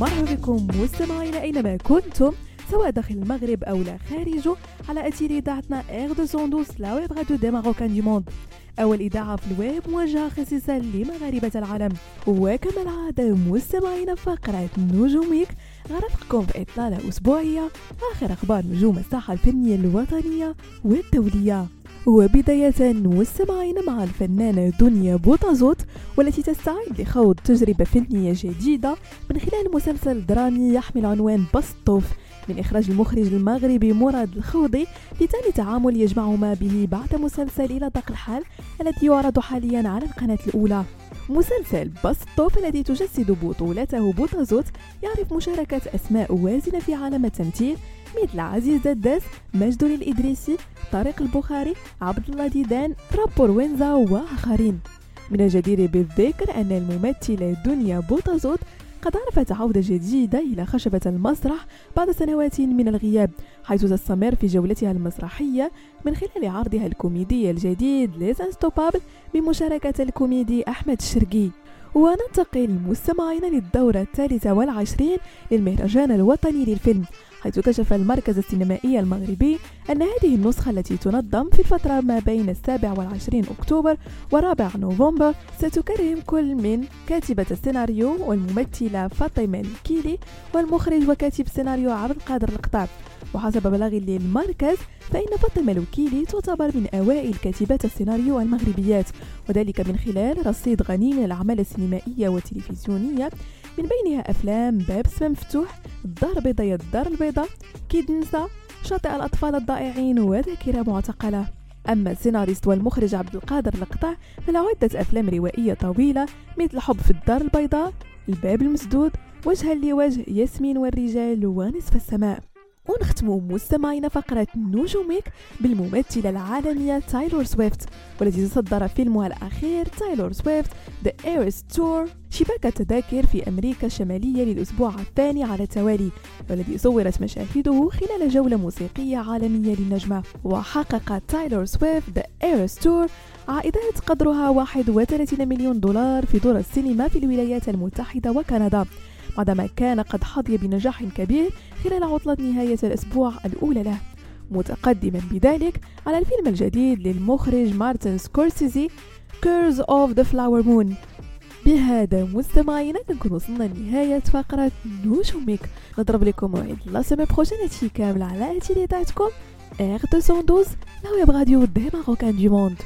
مرحبا بكم مستمعينا أينما كنتم سواء داخل المغرب أو لا خارجه على أثير إذاعتنا R deux cent douze la web radio des marocains du monde أول إذاعة في الويب موجهه خصيصا لمغاربة العالم. وكما العادة مستمعينا فقرة نجوميك غرفكم في اطلاله أسبوعية. آخر أخبار نجوم الساحة الفنية الوطنية والدولية. وبداية مستمعين مع الفنانة دنيا بوطازوت والتي تستعد لخوض تجربة فنية جديدة من خلال مسلسل درامي يحمل عنوان بسطوف من إخراج المخرج المغربي مراد الخوضي لتاني تعامل يجمعهما به بعد مسلسل إلى دق الحال الذي يعرض حاليا على القناة الأولى. مسلسل بسطوف الذي تجسد بطولته بوطازوت يعرف مشاركة أسماء وازنة في عالم التمثيل مثل عزيز دداس مجد الإدريسي طارق البخاري عبد الله ديدان رابور وينزا وآخرين. من الجدير بالذكر أن الممثلة دنيا بوطازوت قد عرفت عودة جديدة إلى خشبة المسرح بعد سنوات من الغياب حيث تستمر في جولتها المسرحية من خلال عرضها الكوميدي الجديد Les Instoppables بمشاركة الكوميدي أحمد الشرقي وننتقل مستمعينا للدورة الثالثة والعشرين للمهرجان الوطني للفيلم. حيث كشف المركز السينمائي المغربي أن هذه النسخة التي تنظم في الفترة ما بين السابع والعشرين أكتوبر ورابع نوفمبر ستكرم كل من كاتبة السيناريو والممثلة فاطمة الكيلي والمخرج وكاتب السيناريو عبد القادر القطاب وحسب بلاغ للمركز فإن فاطمة الوكيلي تعتبر من أوائل كاتبات السيناريو المغربيات وذلك من خلال رصيد غني من الأعمال السينمائية والتلفزيونية من بينها أفلام باب اسم مفتوح الدار البيضاء الدار البيضاء كيد نسا شاطئ الأطفال الضائعين وذاكرة معتقلة. أما السيناريست والمخرج عبد القادر القطع فله عدة أفلام روائية طويلة مثل حب في الدار البيضاء الباب المسدود وجها لوجه ياسمين والرجال ونصف السماء. ونختم مستمعين فقرة نجومك بالممثلة العالمية تايلور سويفت والتي تصدر فيلمها الأخير تايلور سويفت The Eras Tour شباك التذاكر في أمريكا الشمالية للأسبوع الثاني على التوالي والذي صورت مشاهده خلال جولة موسيقية عالمية للنجمة. وحقق تايلور سويفت The Eras Tour عائدات قدرها 31 مليون دولار في دور السينما في الولايات المتحدة وكندا. بعدما كان قد حظي بنجاح كبير خلال عطلة نهاية الأسبوع الأولى له. متقدما بذلك على الفيلم الجديد للمخرج مارتن سكورسيزي Killers of the Flower Moon. بهذا مستمعينا نكون وصلنا لنهاية فقرة نجومك. نضرب لكم موعد la semaine prochaine كامل على تيليتاتكم R212 la web radio des marocains du monde